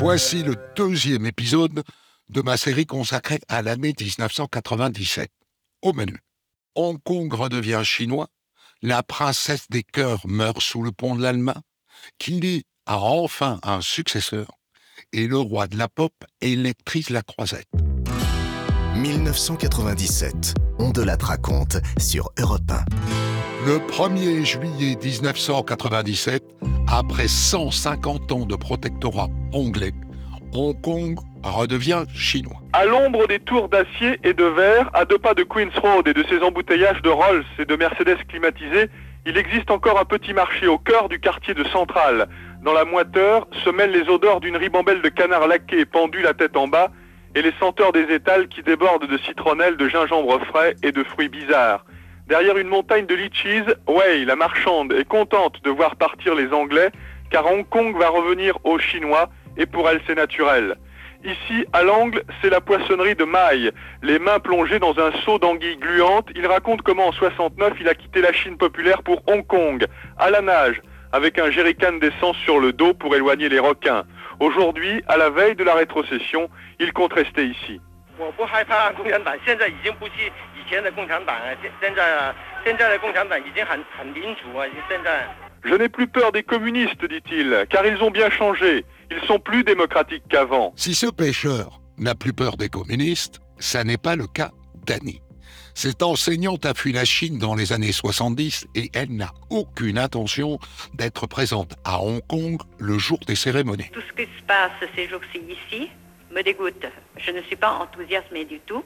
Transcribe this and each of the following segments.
Voici le deuxième épisode de ma série consacrée à l'année 1997. Au menu, Hong Kong redevient chinois, la princesse des cœurs meurt sous le pont de l'Allemagne, Kili a enfin un successeur, et le roi de la pop électrise la croisette. 1997, on de la raconte sur Europe 1. Le 1er juillet 1997, après 150 ans de protectorat anglais, Hong Kong redevient chinois. À l'ombre des tours d'acier et de verre, à deux pas de Queen's Road et de ses embouteillages de Rolls et de Mercedes climatisés, il existe encore un petit marché au cœur du quartier de Centrale. Dans la moiteur se mêlent les odeurs d'une ribambelle de canard laqué pendu la tête en bas et les senteurs des étals qui débordent de citronnelle, de gingembre frais et de fruits bizarres. Derrière une montagne de litchis, Wei, la marchande, est contente de voir partir les Anglais, car Hong Kong va revenir aux Chinois, et pour elle c'est naturel. Ici, à l'angle, c'est la poissonnerie de Maille. Les mains plongées dans un seau d'anguilles gluantes, il raconte comment en 69 il a quitté la Chine populaire pour Hong Kong, à la nage, avec un jerrycan d'essence sur le dos pour éloigner les requins. Aujourd'hui, à la veille de la rétrocession, il compte rester ici. Je n'ai plus peur des communistes, dit-il, car ils ont bien changé. Ils sont plus démocratiques qu'avant. Si ce pêcheur n'a plus peur des communistes, ça n'est pas le cas d'Annie. Cette enseignante a fui la Chine dans les années 70 et elle n'a aucune intention d'être présente à Hong Kong le jour des cérémonies. Tout ce qui se passe ces jours-ci ici me dégoûte. Je ne suis pas enthousiasmée du tout.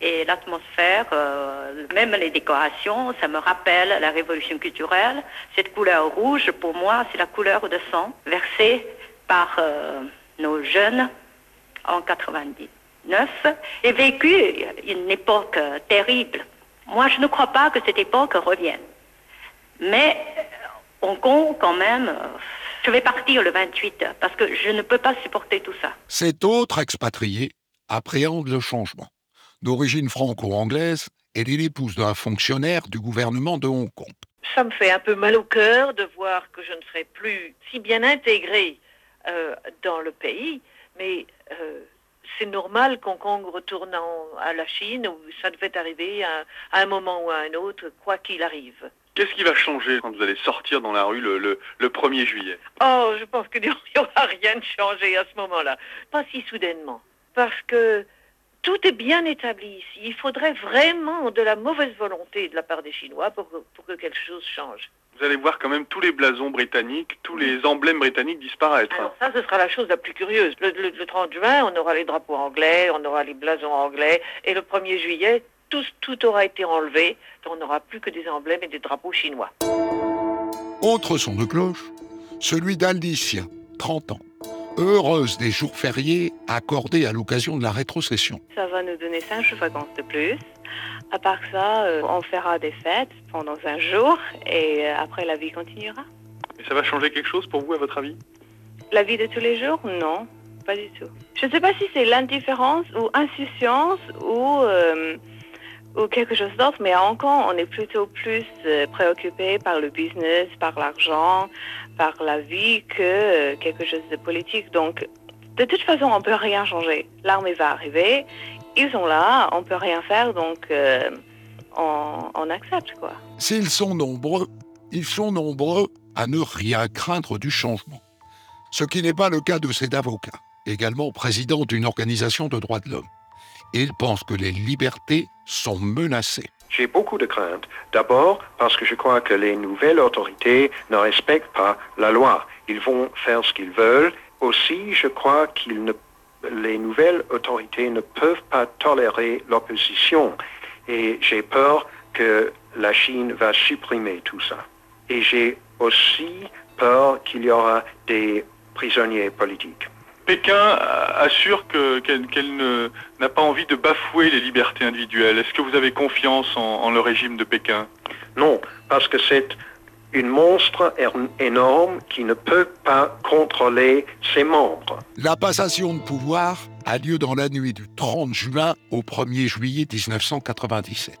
Et l'atmosphère, euh, même les décorations, ça me rappelle la révolution culturelle. Cette couleur rouge, pour moi, c'est la couleur de sang versée par euh, nos jeunes en 99 et vécu une époque euh, terrible. Moi, je ne crois pas que cette époque revienne. Mais Hong Kong, quand même, je vais partir le 28 parce que je ne peux pas supporter tout ça. Cet autre expatrié appréhende le changement. D'origine franco-anglaise, elle est l'épouse d'un fonctionnaire du gouvernement de Hong Kong. Ça me fait un peu mal au cœur de voir que je ne serai plus si bien intégrée euh, dans le pays, mais euh, c'est normal qu'Hong Kong retourne à la Chine, où ça devait arriver à, un moment ou à un autre, quoi qu'il arrive. Qu'est-ce qui va changer quand vous allez sortir dans la rue le, le, 1er juillet? Oh, je pense qu'il n'y aura rien de changé à ce moment-là. Pas si soudainement. Parce que tout est bien établi ici. Il faudrait vraiment de la mauvaise volonté de la part des Chinois pour, pour que quelque chose change. Vous allez voir quand même tous les blasons britanniques, tous les emblèmes britanniques disparaître. Alors ça, ce sera la chose la plus curieuse. Le, 30 juin, on aura les drapeaux anglais, on aura les blasons anglais, et le 1er juillet, tout, tout aura été enlevé, on n'aura plus que des emblèmes et des drapeaux chinois. Autre son de cloche, celui d'Alicia, 30 ans heureuse des jours fériés accordés à l'occasion de la rétrocession. Ça va nous donner cinq jours de vacances de plus. À part ça, euh, on fera des fêtes pendant un jour et euh, après la vie continuera. Et ça va changer quelque chose pour vous, à votre avis? La vie de tous les jours? Non, pas du tout. Je ne sais pas si c'est l'indifférence ou insouciance ou, euh, ou quelque chose d'autre, mais à Hong Kong, on est plutôt plus préoccupé par le business, par l'argent, par la vie que quelque chose de politique. Donc, de toute façon, on ne peut rien changer. L'armée va arriver, ils sont là, on peut rien faire, donc euh, on, accepte quoi. S'ils sont nombreux, ils sont nombreux à ne rien craindre du changement. Ce qui n'est pas le cas de cet avocat, également président d'une organisation de droits de l'homme. Il pense que les libertés sont menacées. J'ai beaucoup de craintes. D'abord parce que je crois que les nouvelles autorités ne respectent pas la loi. Ils vont faire ce qu'ils veulent. Aussi, je crois qu'ils ne les nouvelles autorités ne peuvent pas tolérer l'opposition. Et j'ai peur que la Chine va supprimer tout ça. Et j'ai aussi peur qu'il y aura des prisonniers politiques. Pékin assure qu'elle n'a pas envie de bafouer les libertés individuelles. Est-ce que vous avez confiance en le régime de Pékin? Non, parce que c'est une monstre énorme qui ne peut pas contrôler ses membres. La passation de pouvoir a lieu dans la nuit du 30 juin au 1er juillet 1997,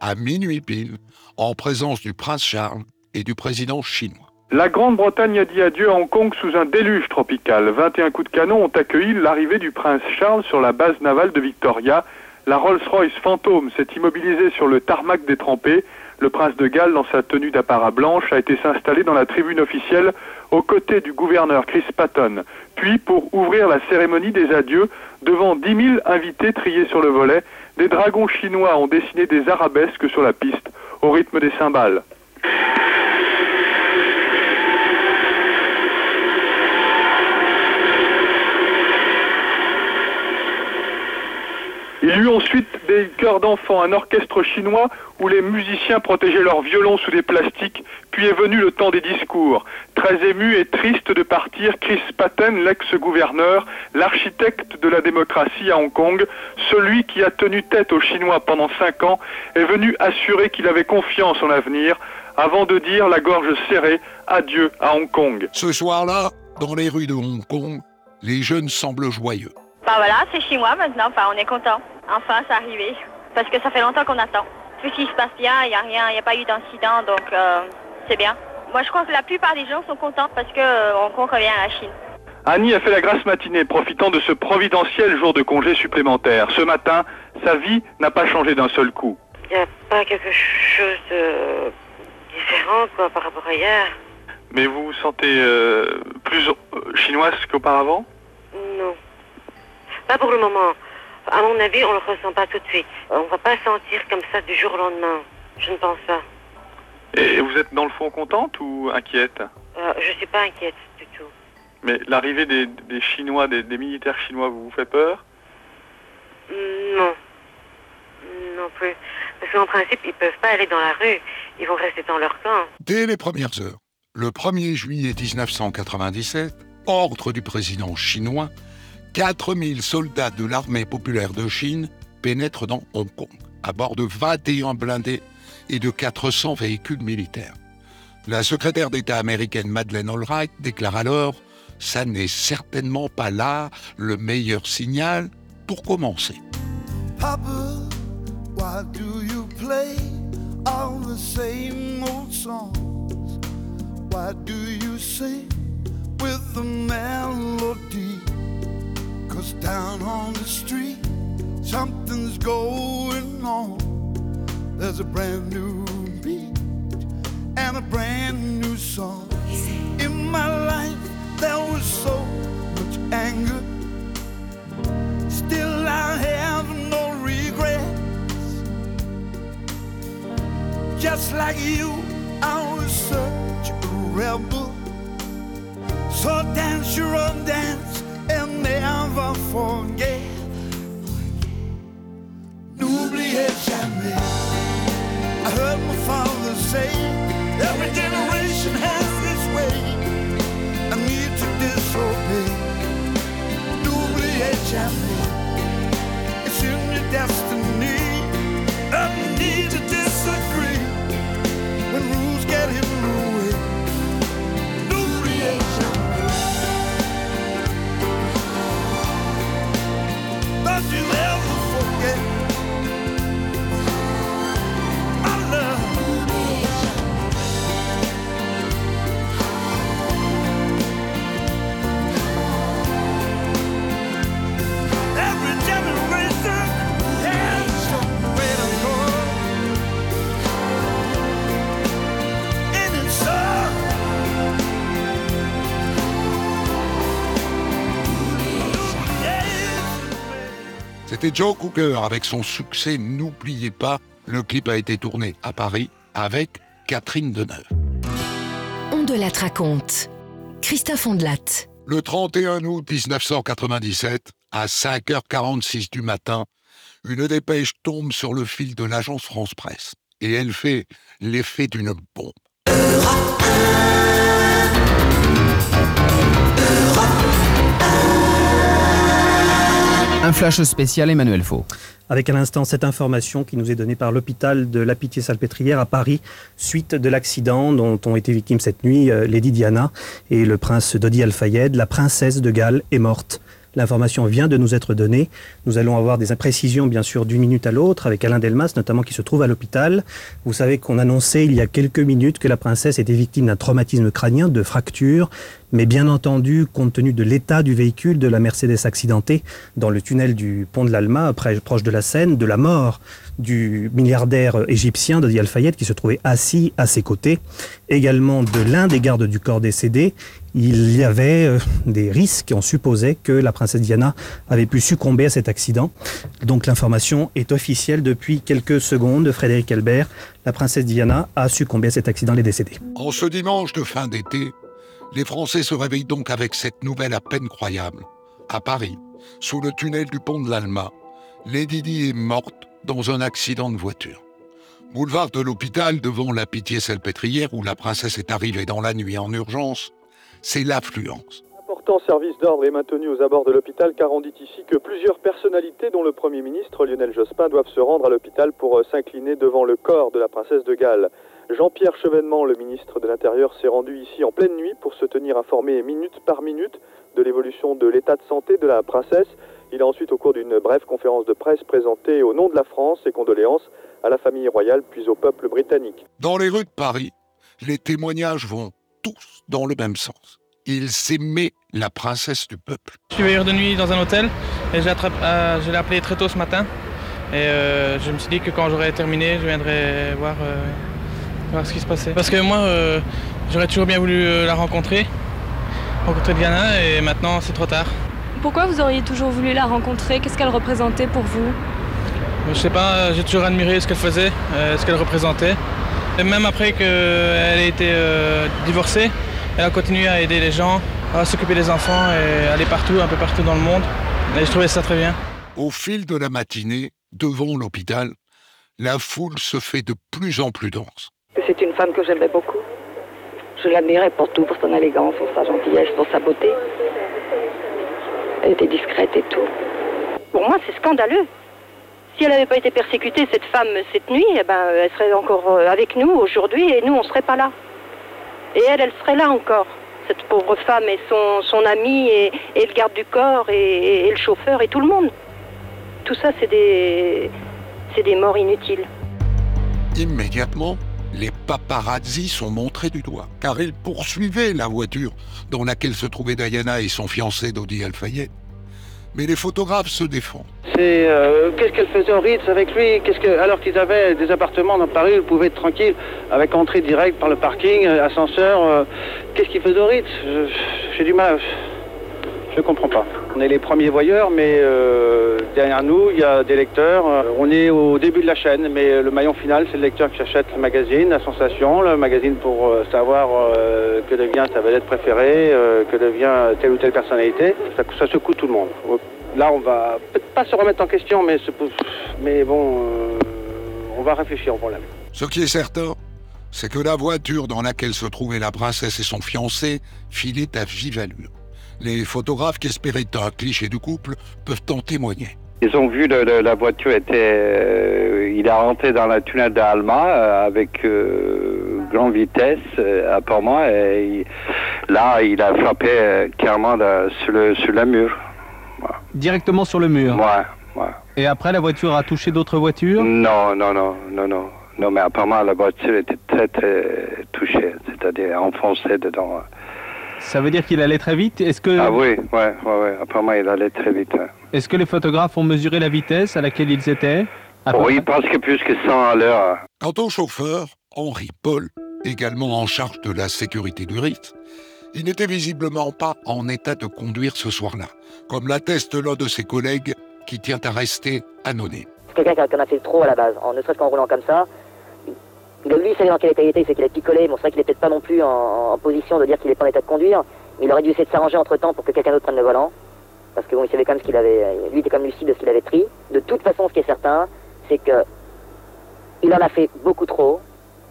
à minuit pile, en présence du prince Charles et du président chinois. La Grande-Bretagne a dit adieu à Hong Kong sous un déluge tropical. 21 coups de canon ont accueilli l'arrivée du prince Charles sur la base navale de Victoria. La Rolls-Royce Phantom s'est immobilisée sur le tarmac détrempé. Le prince de Galles, dans sa tenue d'apparat blanche, a été s'installer dans la tribune officielle aux côtés du gouverneur Chris Patton. Puis, pour ouvrir la cérémonie des adieux, devant 10 000 invités triés sur le volet, des dragons chinois ont dessiné des arabesques sur la piste, au rythme des cymbales. Il y eut ensuite des chœurs d'enfants, un orchestre chinois où les musiciens protégeaient leurs violons sous des plastiques, puis est venu le temps des discours. Très ému et triste de partir, Chris Patten, l'ex-gouverneur, l'architecte de la démocratie à Hong Kong, celui qui a tenu tête aux Chinois pendant cinq ans, est venu assurer qu'il avait confiance en l'avenir, avant de dire la gorge serrée adieu à Hong Kong. Ce soir-là, dans les rues de Hong Kong, les jeunes semblent joyeux. Bah voilà, c'est chez moi maintenant, enfin on est content. Enfin c'est arrivé. Parce que ça fait longtemps qu'on attend. Tout ce qui se passe bien, il n'y a rien, il n'y a pas eu d'incident, donc euh, c'est bien. Moi je crois que la plupart des gens sont contents parce que euh, Kong revient à la Chine. Annie a fait la grasse matinée, profitant de ce providentiel jour de congé supplémentaire. Ce matin, sa vie n'a pas changé d'un seul coup. Il n'y a pas quelque chose de différent quoi, par rapport à hier. Mais vous vous sentez euh, plus chinoise qu'auparavant? Non. Pas pour le moment. À mon avis, on ne le ressent pas tout de suite. On ne va pas sentir comme ça du jour au lendemain. Je ne pense pas. Et vous êtes dans le fond contente ou inquiète? Euh, je suis pas inquiète du tout. Mais l'arrivée des, des Chinois, des, des militaires chinois, vous vous fait peur? Non. Non plus. Parce qu'en principe, ils peuvent pas aller dans la rue. Ils vont rester dans leur camp. Dès les premières heures, le 1er juillet 1997, ordre du président chinois, 4000 soldats de l'armée populaire de Chine pénètrent dans Hong Kong, à bord de 21 blindés et de 400 véhicules militaires. La secrétaire d'État américaine Madeleine Albright déclare alors Ça n'est certainement pas là le meilleur signal pour commencer. Cause down on the street, something's going on. There's a brand new beat and a brand new song. In my life, there was so much anger. Still, I have no regrets. Just like you, I was such a rebel. So dance your own dance never forget. Er N'oubliez jamais. I heard my father say, every generation has its way. I need to disobey. N'oubliez jamais. It's in your destiny. C'était Joe Cooker avec son succès N'oubliez pas. Le clip a été tourné à Paris avec Catherine Deneuve. On de la raconte. Christophe Ondelat. Le 31 août 1997, à 5h46 du matin, une dépêche tombe sur le fil de l'agence France Presse et elle fait l'effet d'une bombe. Un flash spécial Emmanuel Faux. Avec à l'instant cette information qui nous est donnée par l'hôpital de la Pitié-Salpêtrière à Paris, suite de l'accident dont ont été victimes cette nuit euh, Lady Diana et le prince Dodi Al-Fayed. La princesse de Galles est morte. L'information vient de nous être donnée. Nous allons avoir des imprécisions, bien sûr, d'une minute à l'autre, avec Alain Delmas, notamment, qui se trouve à l'hôpital. Vous savez qu'on annonçait il y a quelques minutes que la princesse était victime d'un traumatisme crânien, de fractures. Mais bien entendu, compte tenu de l'état du véhicule de la Mercedes accidentée dans le tunnel du pont de l'Alma, proche de la Seine, de la mort du milliardaire égyptien Dodi Al-Fayed qui se trouvait assis à ses côtés, également de l'un des gardes du corps décédé, il y avait euh, des risques. On supposait que la princesse Diana avait pu succomber à cet accident. Donc l'information est officielle depuis quelques secondes. Frédéric Albert, la princesse Diana a succombé à cet accident, elle est. En ce dimanche de fin d'été, les Français se réveillent donc avec cette nouvelle à peine croyable. À Paris, sous le tunnel du pont de l'Alma, Lady Di est morte dans un accident de voiture. Boulevard de l'hôpital devant la Pitié-Salpêtrière où la princesse est arrivée dans la nuit en urgence, c'est l'affluence. Important service d'ordre est maintenu aux abords de l'hôpital car on dit ici que plusieurs personnalités, dont le Premier ministre Lionel Jospin, doivent se rendre à l'hôpital pour euh, s'incliner devant le corps de la princesse de Galles. Jean-Pierre Chevènement, le ministre de l'Intérieur, s'est rendu ici en pleine nuit pour se tenir informé minute par minute de l'évolution de l'état de santé de la princesse. Il a ensuite, au cours d'une brève conférence de presse, présenté au nom de la France ses condoléances à la famille royale puis au peuple britannique. Dans les rues de Paris, les témoignages vont tous dans le même sens. Il s'aimait la princesse du peuple. Je suis veilleur de nuit dans un hôtel et je euh, l'ai appelé très tôt ce matin. Et euh, je me suis dit que quand j'aurais terminé, je viendrais voir, euh, voir, ce qui se passait. Parce que moi, j'aurais toujours bien voulu la rencontrer, rencontrer Diana, et maintenant c'est trop tard. Pourquoi vous auriez toujours voulu la rencontrer? Qu'est-ce qu'elle représentait pour vous? Je sais pas, j'ai toujours admiré ce qu'elle faisait, ce qu'elle représentait. Et même après qu'elle ait été euh, divorcée, elle a continué à aider les gens, à s'occuper des enfants et aller partout, un peu partout dans le monde. Et je trouvais ça très bien. Au fil de la matinée, devant l'hôpital, la foule se fait de plus en plus dense. C'est une femme que j'aimais beaucoup. Je l'admirais pour tout, pour son élégance, pour sa gentillesse, pour sa beauté. Elle était discrète et tout. Pour moi, c'est scandaleux. Si elle n'avait pas été persécutée, cette femme, cette nuit, eh ben, elle serait encore euh, avec nous aujourd'hui et nous, on ne serait pas là. Et elle, elle serait là encore. Cette pauvre femme et son, ami et, le garde du corps et, le chauffeur et tout le monde. Tout ça, c'est des, c'est des morts inutiles. Immédiatement, les paparazzis sont montrés du doigt, car ils poursuivaient la voiture dans laquelle se trouvaient Diana et son fiancé Dodi Al-Fayed mais les photographes se défendent. C'est euh, qu'est-ce qu'elle faisait au Ritz avec lui? Qu'est-ce que alors qu'ils avaient des appartements dans Paris, ils pouvaient être tranquilles avec entrée directe par le parking, euh, ascenseur. Euh, qu'est-ce qu'ils faisaient au Ritz? J'ai du mal. Je ne comprends pas. On est les premiers voyeurs, mais derrière nous, il y a des lecteurs. on est au début de la chaîne, mais le maillon final, c'est le lecteur qui achète le magazine, la sensation, le magazine pour savoir que devient sa vedette préférée, que devient telle ou telle personnalité. Ça, secoue tout le monde. Là, on va peut-être pas se remettre en question, mais, mais bon, euh, on va réfléchir au problème. Ce qui est certain, c'est que la voiture dans laquelle se trouvaient la princesse et son fiancé filait à vive allure. Les photographes qui espéraient un cliché du couple peuvent en témoigner. Ils ont vu le, la voiture était, euh, il a rentré dans la tunnel d'Alma euh, avec grande vitesse apparemment et là il a frappé clairement sur, le, sur la mur. Directement sur le mur Ouais, ouais. Et après, la voiture a touché d'autres voitures? Non, non, non, non, non. Non, mais apparemment, la voiture était très, très touchée, c'est-à-dire enfoncée dedans. Ça veut dire qu'il allait très vite Est-ce que... Ah oui, ouais, ouais, ouais, apparemment, il allait très vite. Est-ce que les photographes ont mesuré la vitesse à laquelle ils étaient Oui, parce que plus que 100 à l'heure. Quant au chauffeur, Henri Paul, également en charge de la sécurité du rite, il n'était visiblement pas en état de conduire ce soir-là, comme l'atteste l'un de ses collègues qui tient à rester anonyme. C'est quelqu'un qui en a fait trop à la base, en, ne serait-ce qu'en roulant comme ça. Il, lui, il savait dans quel état il était, c'est qu'il a picolé. Bon, c'est vrai qu'il n'est peut-être pas non plus en, position de dire qu'il n'est pas en état de conduire, mais il aurait dû essayer de s'arranger entre temps pour que quelqu'un d'autre prenne le volant. Parce que bon, il savait quand même ce qu'il avait. Lui était comme lucide de ce qu'il avait pris. De toute façon, ce qui est certain, c'est que il en a fait beaucoup trop.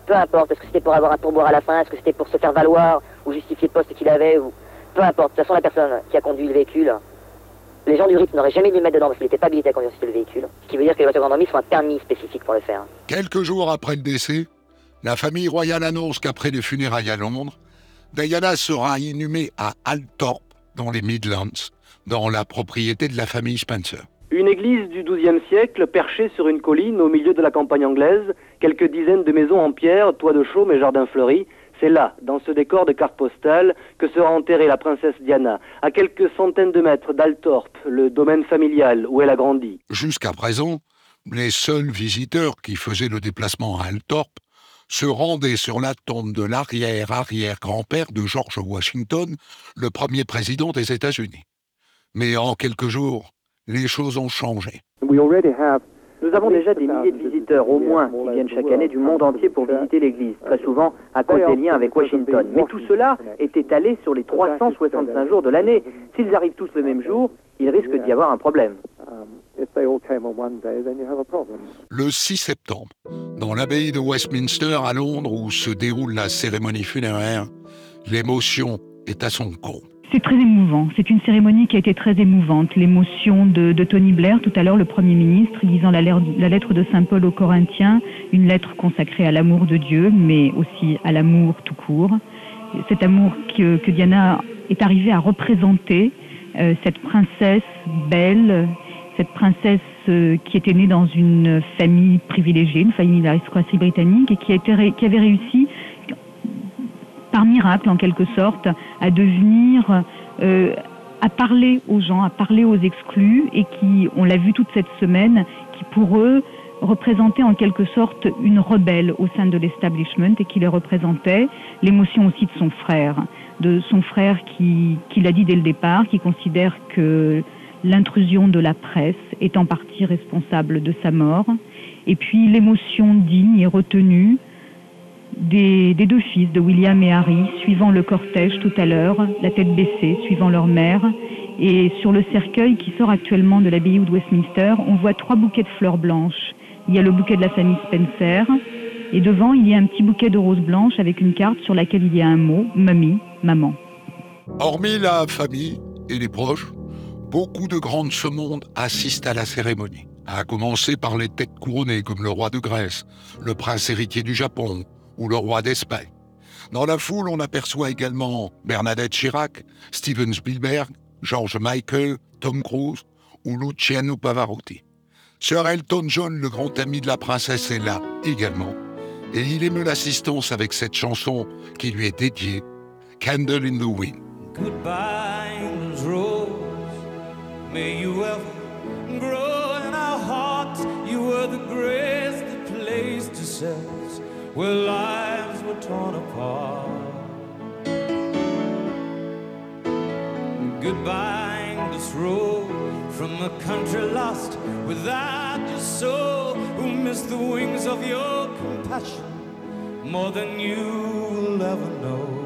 Peu importe, est-ce que c'était pour avoir un pourboire à la fin, est-ce que c'était pour se faire valoir, ou justifier le poste qu'il avait, ou peu importe. De toute façon, la personne qui a conduit le véhicule, les gens du RIP n'auraient jamais dû le mettre dedans parce qu'il n'était pas habilité à conduire le véhicule. Ce qui veut dire que les voitures sont un permis spécifique pour le faire. Quelques jours après le décès, la famille royale annonce qu'après les funérailles à Londres, Diana sera inhumée à Althorpe, dans les Midlands, dans la propriété de la famille Spencer. Une église du XIIe siècle perchée sur une colline au milieu de la campagne anglaise, quelques dizaines de maisons en pierre, toits de chaume et jardins fleuris. C'est là, dans ce décor de carte postale, que sera enterrée la princesse Diana, à quelques centaines de mètres d'Altorp, le domaine familial où elle a grandi. Jusqu'à présent, les seuls visiteurs qui faisaient le déplacement à Altorp se rendaient sur la tombe de l'arrière-arrière-grand-père de George Washington, le premier président des États-Unis. Mais en quelques jours, les choses ont changé. Nous avons déjà des milliers de visiteurs, au moins, qui viennent chaque année du monde entier pour visiter l'église, très souvent à cause des liens avec Washington. Mais tout cela est étalé sur les 365 jours de l'année. S'ils arrivent tous le même jour, il risque d'y avoir un problème. Le 6 septembre, dans l'abbaye de Westminster à Londres où se déroule la cérémonie funéraire, l'émotion est à son comble. C'est très émouvant. C'est une cérémonie qui a été très émouvante. L'émotion de, Tony Blair, tout à l'heure, le Premier ministre, lisant la, lettre de Saint Paul aux Corinthiens, une lettre consacrée à l'amour de Dieu, mais aussi à l'amour tout court. Cet amour que, Diana est arrivée à représenter, euh, cette princesse belle, cette princesse euh, qui était née dans une famille privilégiée, une famille d'aristocratie britannique, et qui, qui avait réussi par miracle en quelque sorte, à devenir, euh, à parler aux gens, à parler aux exclus et qui, on l'a vu toute cette semaine, qui pour eux représentait en quelque sorte une rebelle au sein de l'establishment et qui les représentait, l'émotion aussi de son frère, de son frère qui, qui l'a dit dès le départ, qui considère que l'intrusion de la presse est en partie responsable de sa mort, et puis l'émotion digne et retenue des, deux fils de William et Harry, suivant le cortège tout à l'heure, la tête baissée, suivant leur mère. Et sur le cercueil qui sort actuellement de l'abbaye de Westminster, on voit trois bouquets de fleurs blanches. Il y a le bouquet de la famille Spencer, et devant, il y a un petit bouquet de roses blanches avec une carte sur laquelle il y a un mot, mamie, maman. Hormis la famille et les proches, beaucoup de grandes ce monde assistent à la cérémonie. À commencer par les têtes couronnées comme le roi de Grèce, le prince héritier du Japon, ou le roi d'Espagne. Dans la foule, on aperçoit également Bernadette Chirac, Steven Spielberg, George Michael, Tom Cruise ou Luciano Pavarotti. Sir Elton John, le grand ami de la princesse, est là également. Et il émeut l'assistance avec cette chanson qui lui est dédiée, Candle in the Wind. Goodbye. May you ever grow in our hearts. You were the greatest place to where lives were torn apart. Goodbye, this road from a country lost without your soul, who missed the wings of your compassion more than you will ever know.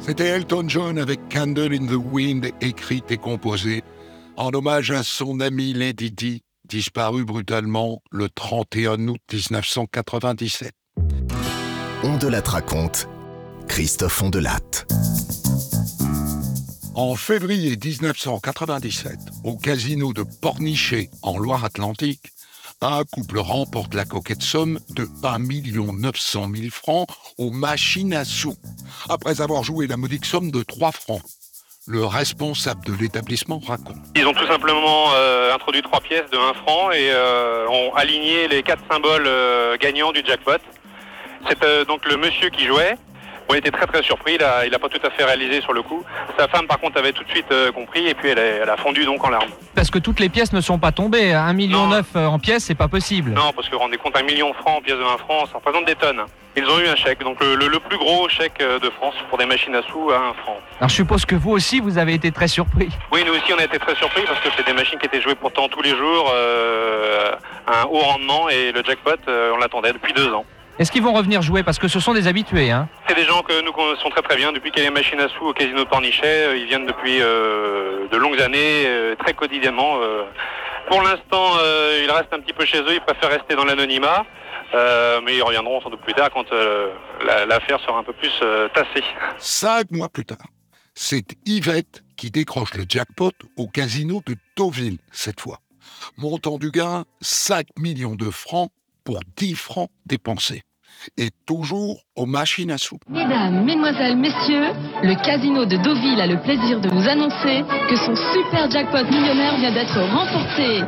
C'était Elton John avec Candle in the Wind, écrite et composée en hommage à son ami Lady Di, disparu brutalement le 31 août 1997. On de la raconte, Christophe Ondelatte. En février 1997, au casino de Pornichet, en Loire-Atlantique, un couple remporte la coquette somme de 1 900 000 francs aux machines à sous, après avoir joué la modique somme de 3 francs. Le responsable de l'établissement raconte. Ils ont tout simplement euh, introduit trois pièces de 1 franc et euh, ont aligné les quatre symboles euh, gagnants du jackpot. C'est donc le monsieur qui jouait, On était très très surpris, il a, il a pas tout à fait réalisé sur le coup. Sa femme par contre avait tout de suite euh, compris et puis elle a, elle a fondu donc en larmes. Parce que toutes les pièces ne sont pas tombées. 1,9 million en pièces, c'est pas possible. Non, parce que vous rendez compte, un million de francs en pièces de 1 franc, ça représente des tonnes. Ils ont eu un chèque, donc le, le- le plus gros chèque euh, de France pour des machines à sous à 1 franc. Alors je suppose que vous aussi, vous avez été très surpris. Oui, nous aussi on a été très surpris parce que c'est des machines qui étaient jouées pourtant tous les jours, euh, à un haut rendement et le jackpot, euh, on l'attendait depuis deux ans. Est-ce qu'ils vont revenir jouer? Parce que ce sont des habitués. Hein. C'est des gens que nous connaissons très très bien depuis qu'il y a les machines à sous au casino de Pornichet. euh, Ils viennent depuis euh, de longues années, euh, très quotidiennement. euh. Pour l'instant, euh, ils restent un petit peu chez eux, ils préfèrent rester dans l'anonymat. euh, mais ils reviendront sans doute plus tard quand euh, la- l'affaire sera un peu plus euh, tassée. Cinq mois plus tard, c'est Yvette qui décroche le jackpot au casino de Deauville cette fois. Montant du gain, 5 millions de francs pour 10 francs dépensés. Et toujours aux machines à sous. Mesdames, Mesdemoiselles, Messieurs, le casino de Deauville a le plaisir de vous annoncer que son super jackpot millionnaire vient d'être remporté.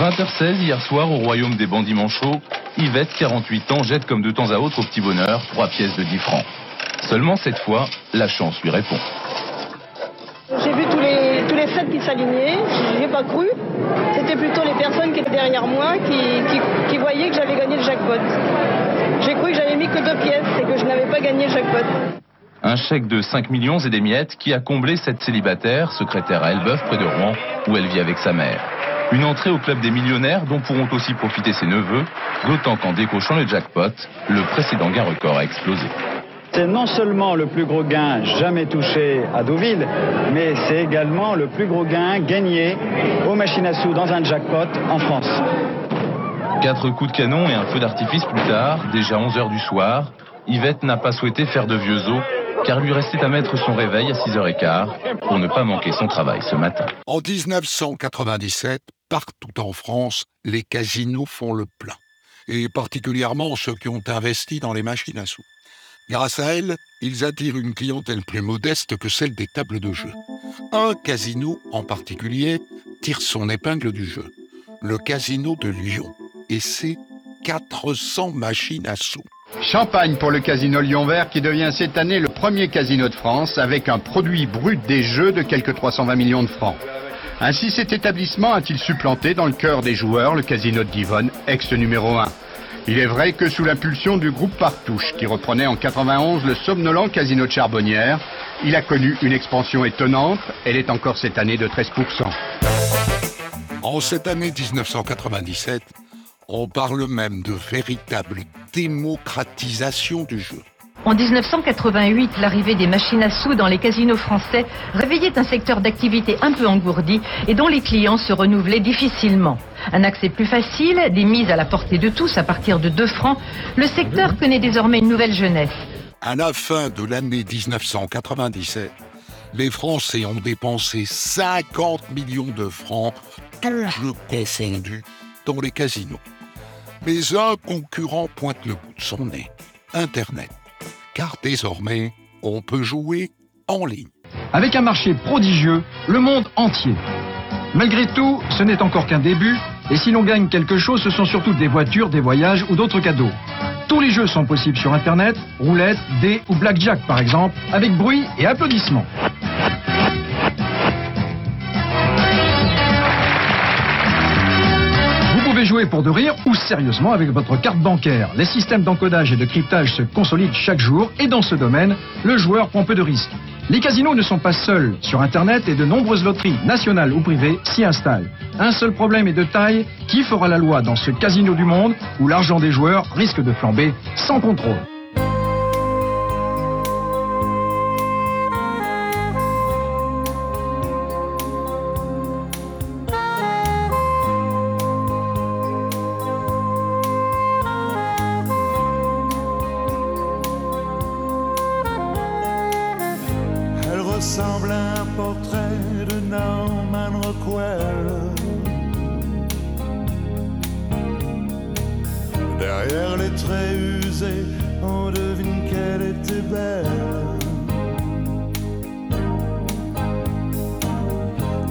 20h16 hier soir au royaume des bandits manchots, Yvette, 48 ans, jette comme de temps à autre au petit bonheur trois pièces de 10 francs. Seulement cette fois, la chance lui répond. J'ai vu tous les, tous les faits qui s'alignaient, j'y ai pas cru. C'était plutôt les personnes qui étaient derrière moi qui, qui, qui voyaient que j'avais gagné le jackpot. J'ai cru que j'avais mis que deux pièces et que je n'avais pas gagné le jackpot. Un chèque de 5 millions et des miettes qui a comblé cette célibataire, secrétaire à Elbeuf près de Rouen, où elle vit avec sa mère. Une entrée au club des millionnaires dont pourront aussi profiter ses neveux, d'autant qu'en décochant le jackpot, le précédent gain record a explosé. C'est non seulement le plus gros gain jamais touché à Deauville, mais c'est également le plus gros gain gagné aux machines à sous dans un jackpot en France. Quatre coups de canon et un feu d'artifice plus tard, déjà 11 heures du soir, Yvette n'a pas souhaité faire de vieux os, car lui restait à mettre son réveil à 6h15 pour ne pas manquer son travail ce matin. En 1997, partout en France, les casinos font le plein. Et particulièrement ceux qui ont investi dans les machines à sous. Grâce à elles, ils attirent une clientèle plus modeste que celle des tables de jeu. Un casino en particulier tire son épingle du jeu. Le casino de Lyon. Et c'est 400 machines à sous. Champagne pour le casino Lyon Vert qui devient cette année le premier casino de France avec un produit brut des jeux de quelques 320 millions de francs. Ainsi cet établissement a-t-il supplanté dans le cœur des joueurs le casino de Divonne, ex numéro 1. Il est vrai que sous l'impulsion du groupe Partouche qui reprenait en 91 le somnolent casino de Charbonnières, il a connu une expansion étonnante, elle est encore cette année de 13%. En cette année 1997, on parle même de véritable démocratisation du jeu. En 1988, l'arrivée des machines à sous dans les casinos français réveillait un secteur d'activité un peu engourdi et dont les clients se renouvelaient difficilement. Un accès plus facile, des mises à la portée de tous à partir de 2 francs, le secteur connaît désormais une nouvelle jeunesse. À la fin de l'année 1997, les Français ont dépensé 50 millions de francs, tous jeux confondus, dans les casinos. Mais un concurrent pointe le bout de son nez, Internet. Car désormais, on peut jouer en ligne. Avec un marché prodigieux, le monde entier. Malgré tout, ce n'est encore qu'un début, et si l'on gagne quelque chose, ce sont surtout des voitures, des voyages ou d'autres cadeaux. Tous les jeux sont possibles sur Internet, roulette, dés ou blackjack par exemple, avec bruit et applaudissements. Pour de rire ou sérieusement avec votre carte bancaire. Les systèmes d'encodage et de cryptage se consolident chaque jour et dans ce domaine, le joueur prend peu de risques. Les casinos ne sont pas seuls sur Internet et de nombreuses loteries, nationales ou privées, s'y installent. Un seul problème est de taille, qui fera la loi dans ce casino du monde où l'argent des joueurs risque de flamber sans contrôle? Était belle.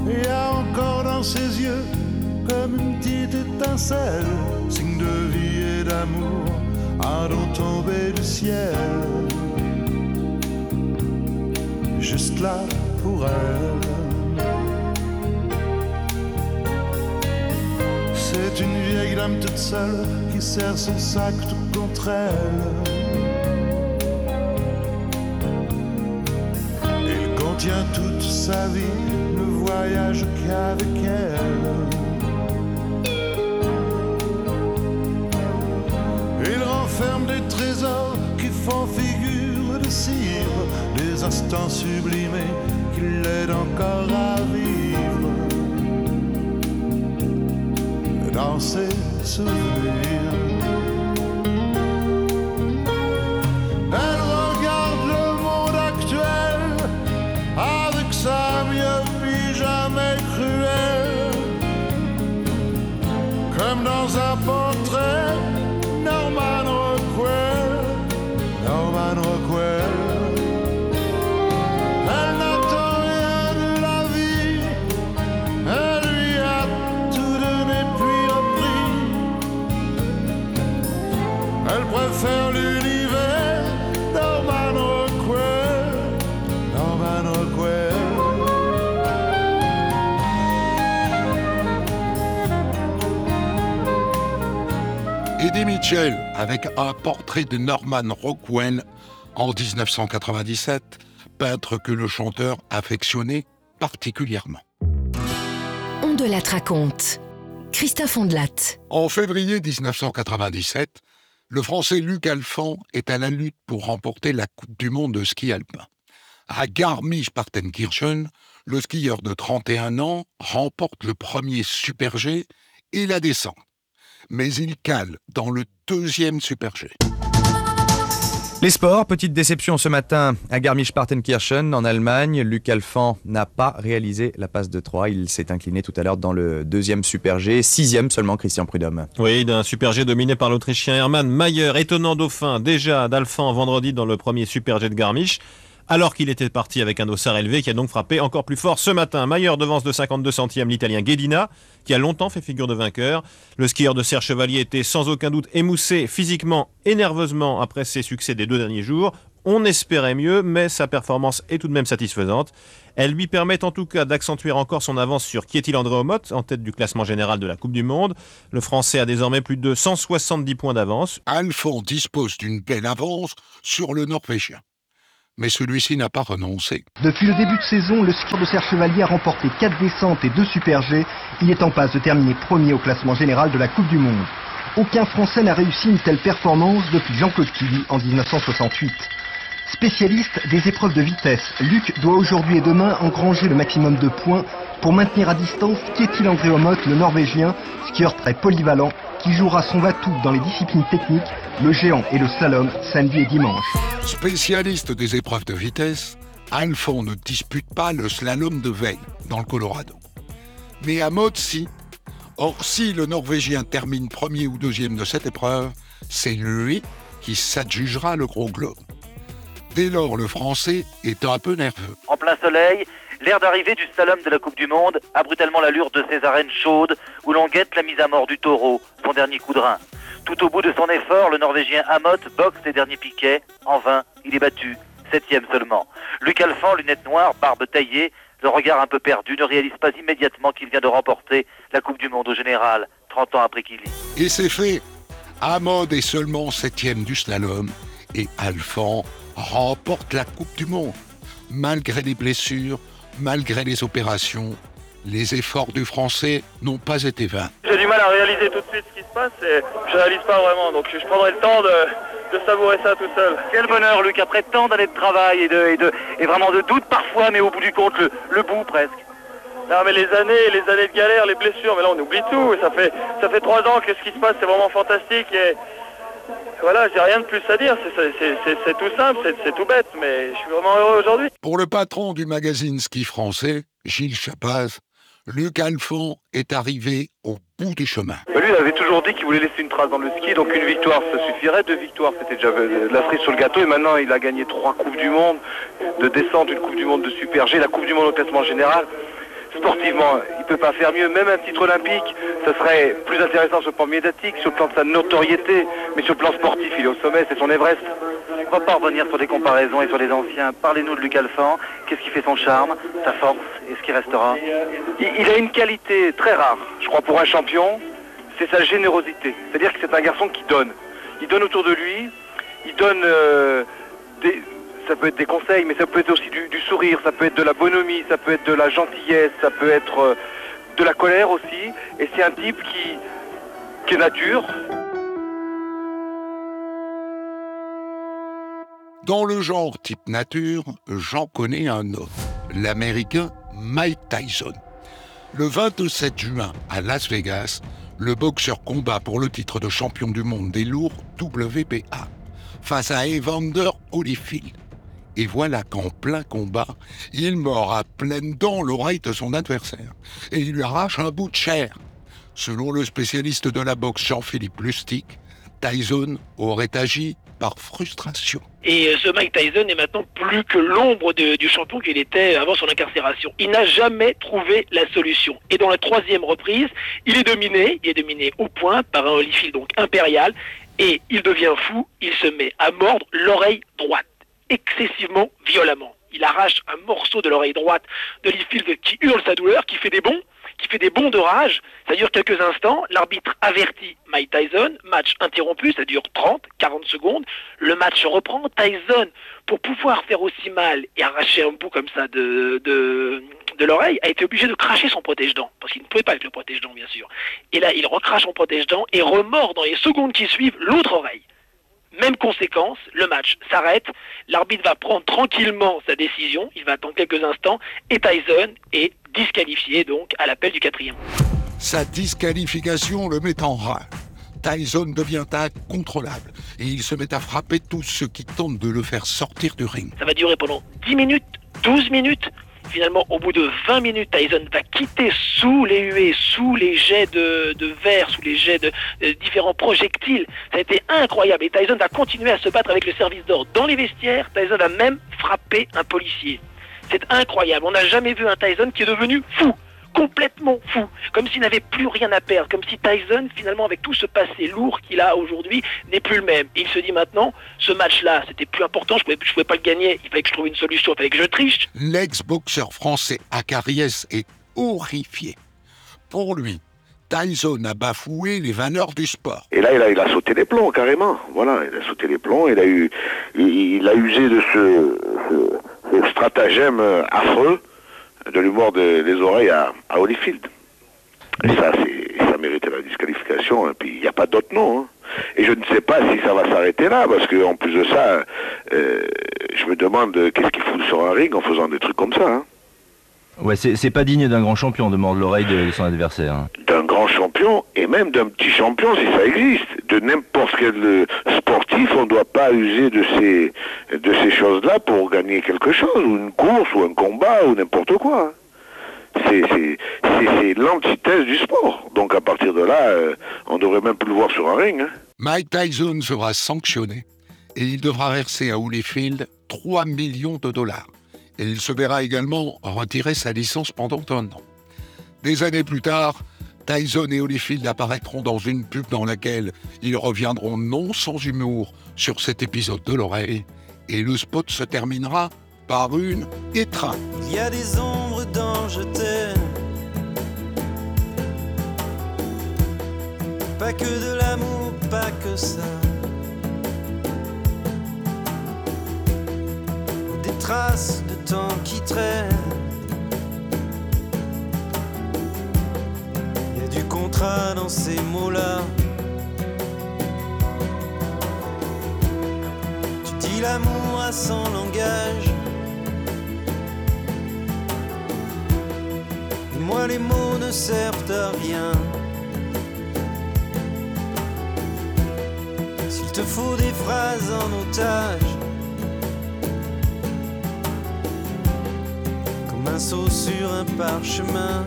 Il y a encore dans ses yeux comme une petite étincelle, signe de vie et d'amour, un don tombé du ciel. juste là pour elle. C'est une vieille dame toute seule qui serre son sac tout contre elle. Toute sa vie, le voyage qu'avec elle. Il renferme des trésors qui font figure de cire, des instants sublimés qui l'aident encore à vivre dans ses souvenirs. Préfère l'univers Norman Rockwell, Norman Rockwell. Eddie Mitchell avec un portrait de Norman Rockwell en 1997, peintre que le chanteur affectionnait particulièrement. On de la raconte. Christophe Ondelat. En février 1997, le Français Luc Alphand est à la lutte pour remporter la Coupe du Monde de ski alpin. À Garmisch-Partenkirchen, le skieur de 31 ans remporte le premier Super G et la descente. Mais il cale dans le deuxième Super G. Les sports, petite déception ce matin à Garmisch-Partenkirchen en Allemagne. Luc Alphand n'a pas réalisé la passe de 3. Il s'est incliné tout à l'heure dans le deuxième Super G, sixième seulement Christian Prudhomme. Oui, d'un Super G dominé par l'Autrichien Hermann Mayer, étonnant dauphin déjà d'Alphand vendredi dans le premier Super G de Garmisch. Alors qu'il était parti avec un dossard élevé qui a donc frappé encore plus fort ce matin. Mayer devance de 52 centièmes l'Italien Ghedina, qui a longtemps fait figure de vainqueur. Le skieur de Serre Chevalier était sans aucun doute émoussé physiquement et nerveusement après ses succès des deux derniers jours. On espérait mieux, mais sa performance est tout de même satisfaisante. Elle lui permet en tout cas d'accentuer encore son avance sur Kjetil André en tête du classement général de la Coupe du Monde. Le Français a désormais plus de 170 points d'avance. Alphand dispose d'une belle avance sur le Norvégien. Mais celui-ci n'a pas renoncé. Depuis le début de saison, le skieur de Serre Chevalier a remporté 4 descentes et 2 Super G. Il est en passe de terminer premier au classement général de la Coupe du Monde. Aucun Français n'a réussi une telle performance depuis Jean-Claude Killy en 1968. Spécialiste des épreuves de vitesse, Luc doit aujourd'hui et demain engranger le maximum de points pour maintenir à distance Kjetil André Omot, le Norvégien, skieur très polyvalent, qui jouera son va-tout dans les disciplines techniques, le géant et le slalom, samedi et dimanche. Spécialiste des épreuves de vitesse, Alphand ne dispute pas le slalom de Veil, dans le Colorado. Mais à mode si. Or, si le Norvégien termine premier ou deuxième de cette épreuve, c'est lui qui s'adjugera le gros globe. Dès lors, le Français est un peu nerveux. En plein soleil, l'air d'arrivée du slalom de la Coupe du Monde a brutalement l'allure de ces arènes chaudes où l'on guette la mise à mort du taureau, son dernier coup de rein. Tout au bout de son effort, le Norvégien Amott boxe ses derniers piquets. En vain, il est battu, septième seulement. Luc Alphand, lunettes noires, barbe taillée, le regard un peu perdu, ne réalise pas immédiatement qu'il vient de remporter la Coupe du Monde au général, 30 ans après qu'il y. Et c'est fait. Amod est seulement septième du slalom et Alphand remporte la Coupe du Monde. Malgré les blessures, malgré les opérations, les efforts du Français n'ont pas été vains. J'ai du mal à réaliser tout de suite ce qui se passe et je réalise pas vraiment, donc je prendrai le temps de, de savourer ça tout seul. Quel bonheur, Luc, après tant d'années de travail et, de, et, de, et vraiment de doute parfois, mais au bout du compte, le, le bout presque. Non mais les années, les années de galère, les blessures, mais là on oublie tout. Et ça fait ça fait trois ans que ce qui se passe c'est vraiment fantastique et voilà, j'ai rien de plus à dire. C'est tout simple, c'est tout bête, mais je suis vraiment heureux aujourd'hui. Pour le patron du magazine ski français, Gilles Chapaz, Luc Alphand est arrivé au bout du chemin. Lui, il avait toujours dit qu'il voulait laisser une trace dans le ski, donc une victoire, ça suffirait. Deux victoires, c'était déjà la cerise sur le gâteau. Et maintenant, il a gagné trois Coupes du Monde de descente, une Coupe du Monde de Super G, la Coupe du Monde au classement général. Sportivement, il peut pas faire mieux. Même un titre olympique, ça serait plus intéressant sur le plan médiatique, sur le plan de sa notoriété, mais sur le plan sportif, il est au sommet, c'est son Everest. On va pas revenir sur des comparaisons et sur les anciens. Parlez-nous de Luc Alphand. Qu'est-ce qui fait son charme, sa force et ce qui restera il, il a une qualité très rare, je crois, pour un champion, c'est sa générosité. C'est-à-dire que c'est un garçon qui donne. Il donne autour de lui, il donne euh, des, ça peut être des conseils, mais ça peut être aussi du, sourire, ça peut être de la bonhomie, ça peut être de la gentillesse, ça peut être euh, de la colère aussi. Et c'est un type qui, qui est nature. Dans le genre type nature, j'en connais un autre, l'américain Mike Tyson. Le 27 juin, à Las Vegas, le boxeur combat pour le titre de champion du monde des lourds WBA face à Evander Holyfield. Et voilà qu'en plein combat, il mord à pleines dents l'oreille de son adversaire et il lui arrache un bout de chair. Selon le spécialiste de la boxe Jean-Philippe Lustig, Tyson aurait agi par frustration. Et euh, ce Mike Tyson est maintenant plus que l'ombre du champion qu'il était avant son incarcération. Il n'a jamais trouvé la solution. Et dans la troisième reprise, il est dominé, il est dominé au point par un Holyfield donc impérial, et il devient fou, il se met à mordre l'oreille droite, excessivement violemment. Il arrache un morceau de l'oreille droite de Holyfield qui hurle sa douleur, qui fait des bonds, qui fait des bonds de rage. Ça dure quelques instants. L'arbitre avertit Mike Tyson. Match interrompu. Ça dure 30, 40 secondes. Le match reprend. Tyson, pour pouvoir faire aussi mal et arracher un bout comme ça de, de, l'oreille, a été obligé de cracher son protège-dents. Parce qu'il ne pouvait pas avec le protège-dents, bien sûr. Et là, il recrache son protège-dents et remord dans les secondes qui suivent l'autre oreille. Même conséquence, le match s'arrête, l'arbitre va prendre tranquillement sa décision, il va attendre quelques instants, et Tyson est disqualifié donc à l'appel du quatrième. Sa disqualification le met en rage. Tyson devient incontrôlable et il se met à frapper tous ceux qui tentent de le faire sortir du ring. Ça va durer pendant 10 minutes, 12 minutes. Finalement, au bout de 20 minutes, Tyson va quitter sous les huées, sous les jets de, de verre, sous les jets de, différents projectiles. Ça a été incroyable. Et Tyson va continuer à se battre avec le service d'ordre dans les vestiaires. Tyson a même frappé un policier. C'est incroyable. On n'a jamais vu un Tyson qui est devenu fou complètement fou, comme s'il n'avait plus rien à perdre, comme si Tyson, finalement, avec tout ce passé lourd qu'il a aujourd'hui, n'est plus le même. Et il se dit maintenant, ce match-là, c'était plus important, je pouvais, je pouvais pas le gagner, il fallait que je trouve une solution, il fallait que je triche. L'ex-boxeur français Acariès est horrifié. Pour lui, Tyson a bafoué les valeurs du sport. Et là, il a, il a sauté les plombs, carrément. Voilà, il a sauté les plombs, il a, eu, il, il a usé de ce, ce- ce stratagème affreux de mordre des oreilles à, à Holyfield. Et ça, c'est, ça méritait la disqualification, et puis il n'y a pas d'autre nom. hein. Et je ne sais pas si ça va s'arrêter là, parce qu'en plus de ça, euh, je me demande qu'est-ce qu'il fout sur un ring en faisant des trucs comme ça. hein. Ouais, c'est pas digne d'un grand champion de mordre l'oreille de, de son adversaire. hein. d'un grand champion et même d'un petit champion si ça existe. De n'importe quel euh, sportif, on ne doit pas user de ces, de ces choses-là pour gagner quelque chose, ou une course, ou un combat, ou n'importe quoi. C'est l'antithèse du sport. Donc à partir de là, euh, on devrait même plus le voir sur un ring. hein. Mike Tyson sera sanctionné et il devra verser à Holyfield 3 millions de dollars. Et il se verra également retirer sa licence pendant un an. Des années plus tard, Tyson et Holyfield apparaîtront dans une pub dans laquelle ils reviendront non sans humour sur cet épisode de l'oreille et le spot se terminera par une étreinte. Il y a des ombres dans je. Pas que de l'amour, pas que ça. Traces de temps qui traînent. Il y a du contrat dans ces mots-là. Tu dis l'amour à langage. Et moi les mots ne servent à rien. S'il te faut des phrases en otage, saut sur un parchemin.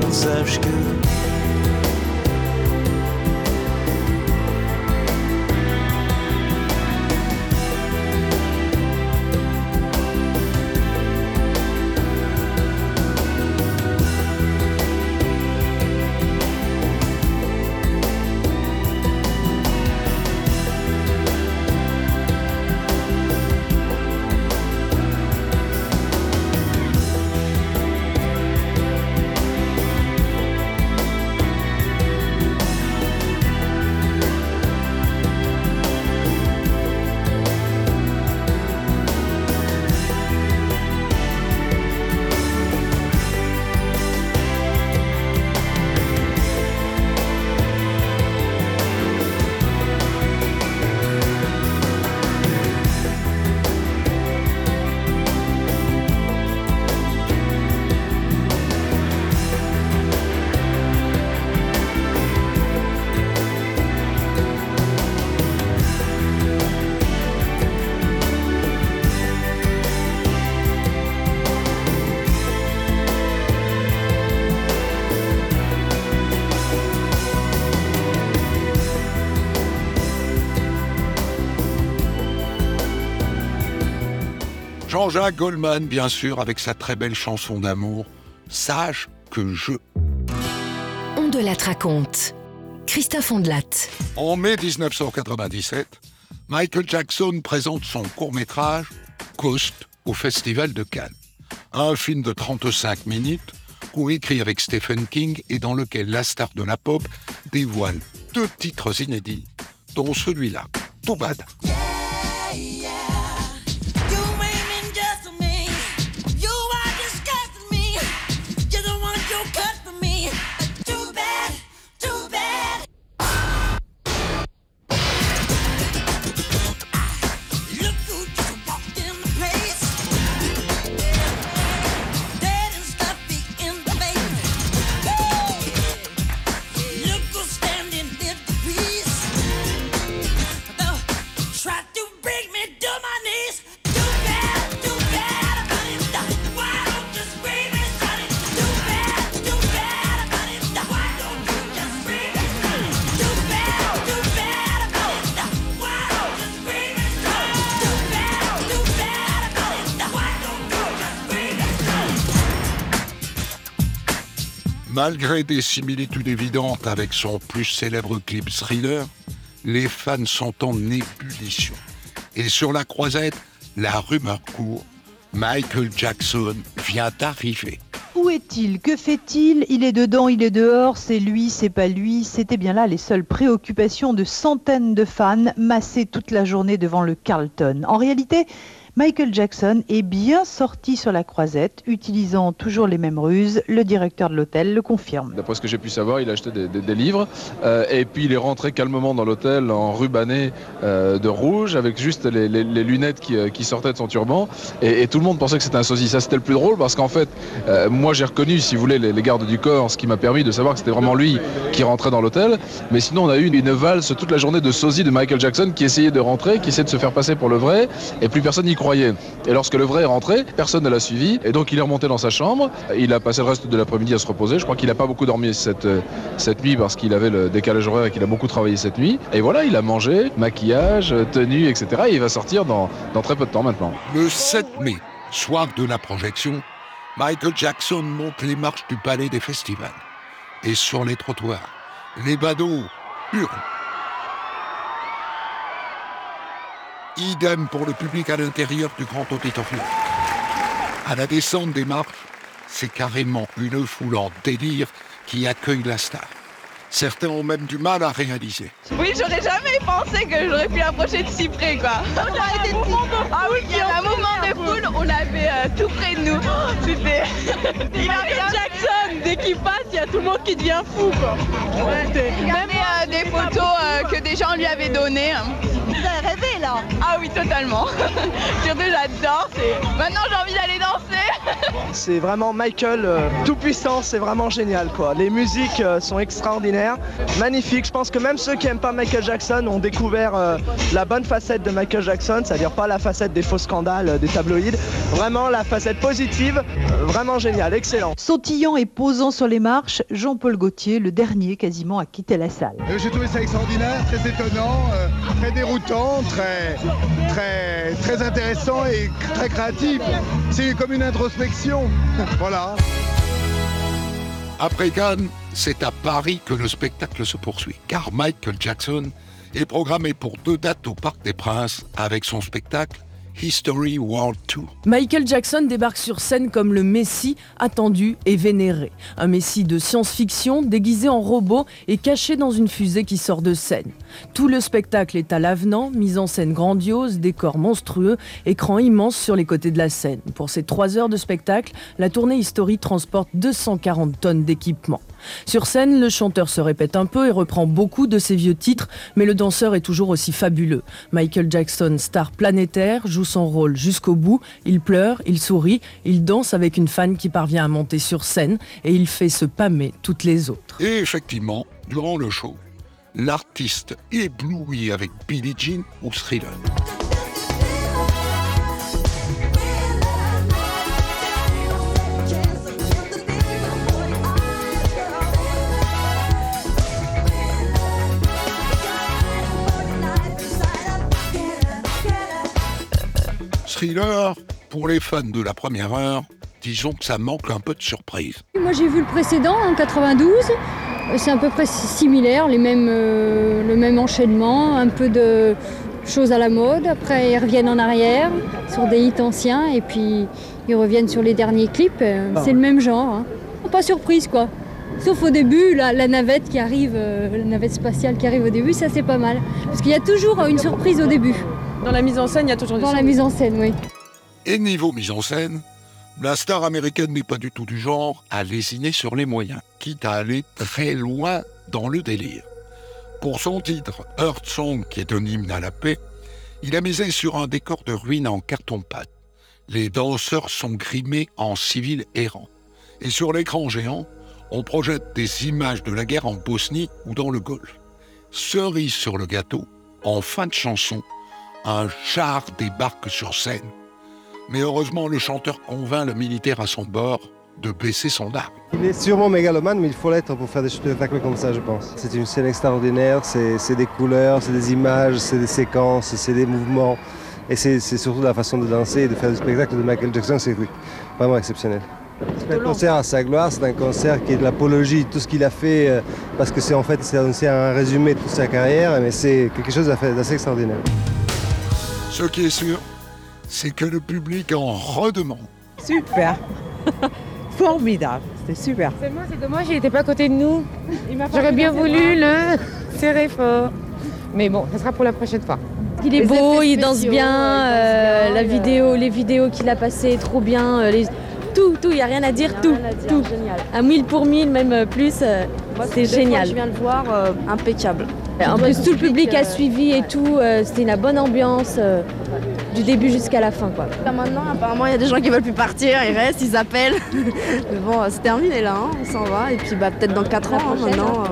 Alors sache que Jean-Jacques Goldman, bien sûr, avec sa très belle chanson d'amour, Sage que je. On de la raconte. Christophe Ondelat. En mai 1997, Michael Jackson présente son court-métrage Coast au Festival de Cannes. Un film de 35 minutes, coécrit avec Stephen King et dans lequel la star de la pop dévoile deux titres inédits, dont celui-là, Too Bad. Malgré des similitudes évidentes avec son plus célèbre clip Thriller, les fans sont en ébullition. Et sur la croisette, la rumeur court, Michael Jackson vient d'arriver. Où est-il? Que fait-il? Il est dedans, il est dehors, c'est lui, c'est pas lui. C'était bien là les seules préoccupations de centaines de fans massés toute la journée devant le Carlton. En réalité, Michael Jackson est bien sorti sur la croisette, utilisant toujours les mêmes ruses. Le directeur de l'hôtel le confirme. D'après ce que j'ai pu savoir, il a acheté des, livres euh, et puis il est rentré calmement dans l'hôtel en rubané euh, de rouge avec juste les, lunettes euh, qui, sortaient de son turban et, tout le monde pensait que c'était un sosie. Ça c'était le plus drôle parce qu'en fait, moi j'ai reconnu, si vous voulez, les, gardes du corps, ce qui m'a permis de savoir que c'était vraiment lui qui rentrait dans l'hôtel. Mais sinon, on a eu une, valse toute la journée de sosie de Michael Jackson qui essayait de rentrer, qui essayait de se faire passer pour le vrai et plus personne n'y Et lorsque le vrai est rentré, personne ne l'a suivi. Et donc il est remonté dans sa chambre. Il a passé le reste de l'après-midi à se reposer. Je crois qu'il n'a pas beaucoup dormi cette, euh, cette nuit parce qu'il avait le décalage horaire et qu'il a beaucoup travaillé cette nuit. Et voilà, il a mangé, maquillage, tenue, etc. Et il va sortir dans, dans très peu de temps maintenant. Le 7 mai, soir de la projection, Michael Jackson monte les marches du palais des festivals. Et sur les trottoirs, les badauds hurlent. Idem pour le public à l'intérieur du grand auditorium. À la descente des marches, c'est carrément une foule en délire qui accueille la star. Certains ont même du mal à réaliser. Oui, j'aurais jamais pensé que j'aurais pu approcher de si près, quoi. Ah oui, il y a un moment de foule, on avait euh, tout près de nous. C'était. Michael Jackson, dès qu'il passe, il y a tout le monde qui devient fou, quoi. Même euh, des photos euh, que des gens lui avaient données. Hein. Vous avez rêvé là Ah oui, totalement. Surtout, j'adore. Maintenant, j'ai envie d'aller danser. c'est vraiment Michael tout puissant, c'est vraiment génial, quoi. Les musiques sont extraordinaires magnifique. Je pense que même ceux qui n'aiment pas Michael Jackson ont découvert euh, la bonne facette de Michael Jackson, c'est-à-dire pas la facette des faux scandales, euh, des tabloïds, vraiment la facette positive, euh, vraiment génial, excellent. Sautillant et posant sur les marches, Jean-Paul Gaultier, le dernier quasiment à quitter la salle. J'ai trouvé ça extraordinaire, très étonnant, très déroutant, très, très, intéressant et très créatif. C'est comme une introspection. voilà. Après Cannes, c'est à Paris que le spectacle se poursuit, car Michael Jackson est programmé pour deux dates au Parc des Princes avec son spectacle History World Tour. Michael Jackson débarque sur scène comme le Messie attendu et vénéré. Un Messie de science-fiction déguisé en robot et caché dans une fusée qui sort de scène. Tout le spectacle est à l'avenant, mise en scène grandiose, décor monstrueux, écran immense sur les côtés de la scène. Pour ces trois heures de spectacle, la tournée History transporte 240 tonnes d'équipement. Sur scène, le chanteur se répète un peu et reprend beaucoup de ses vieux titres, mais le danseur est toujours aussi fabuleux. Michael Jackson, star planétaire, joue son rôle jusqu'au bout. Il pleure, il sourit, il danse avec une fan qui parvient à monter sur scène et il fait se pâmer toutes les autres. Et effectivement, durant le show, l'artiste ébloui avec Billie Jean ou Thriller. Thriller Pour les fans de la première heure, disons que ça manque un peu de surprise. Moi j'ai vu le précédent en 92. Euh, C'est à peu près similaire, les mêmes, euh, le même enchaînement, un peu de choses à la mode. Après ils reviennent en arrière sur des hits anciens et puis ils reviennent sur les derniers clips. Euh, C'est le même genre. hein. Pas surprise quoi. Sauf au début, la, la navette qui arrive, euh, la navette spatiale qui arrive au début, ça c'est pas mal. Parce qu'il y a toujours une surprise au début. Dans la mise en scène, il y a toujours des Dans la mise en scène, oui. Et niveau mise en scène, la star américaine n'est pas du tout du genre à lésiner sur les moyens, quitte à aller très loin dans le délire. Pour son titre, Earth Song, qui est un hymne à la paix, il a misé sur un décor de ruines en carton-pâte. Les danseurs sont grimés en civils errants. Et sur l'écran géant, on projette des images de la guerre en Bosnie ou dans le Golfe. Cerise sur le gâteau, en fin de chanson, un char débarque sur scène. Mais heureusement, le chanteur convainc le militaire à son bord de baisser son arme. Il est sûrement mégalomane, mais il faut l'être pour faire des spectacles comme ça, je pense. C'est une scène extraordinaire, c'est des couleurs, c'est des images, c'est des séquences, c'est des mouvements. Et c'est surtout la façon de danser et de faire des spectacles de Michael Jackson, c'est vraiment exceptionnel. C'est un concert à sa gloire, c'est un concert qui est de l'apologie de tout ce qu'il a fait, euh, parce que c'est en fait un- résumé de toute sa carrière, mais c'est quelque chose d'assez extraordinaire. Ce qui est sûr, c'est que le public en redemande. Super. Formidable. C'était super. C'est moi, c'est dommage, il n'était pas à côté de nous. J'aurais bien voulu le serrer fort. Mais bon, ça sera pour la prochaine fois. Il est Les beau, il danse spéciaux, bien, euh, il danse euh, bien, la vidéo, les vidéos qu'il a passées, trop bien. euh, les- Tout, tout, il n'y a rien à dire, tout, tout. À 1000 pour 1000, même euh, plus, euh, c'est génial. Je viens le voir, euh, impeccable. En plus, tout le public a suivi et tout, c'était une bonne ambiance du début jusqu'à la fin. Quoi. Maintenant, apparemment, il y a des gens qui veulent plus partir, ils restent, ils appellent. Mais bon, c'est terminé là, hein, on s'en va. Et puis bah, peut-être dans 4 ans, hein, maintenant.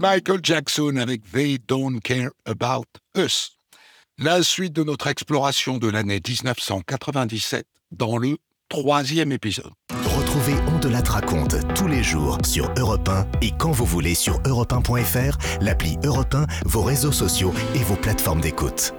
Michael Jackson avec They Don't Care About Us. La suite de notre exploration de l'année 1997 dans le troisième épisode. Retrouvez On de la raconte tous les jours sur Europe 1 et quand vous voulez sur europe1.fr, l'appli Europe 1, vos réseaux sociaux et vos plateformes d'écoute.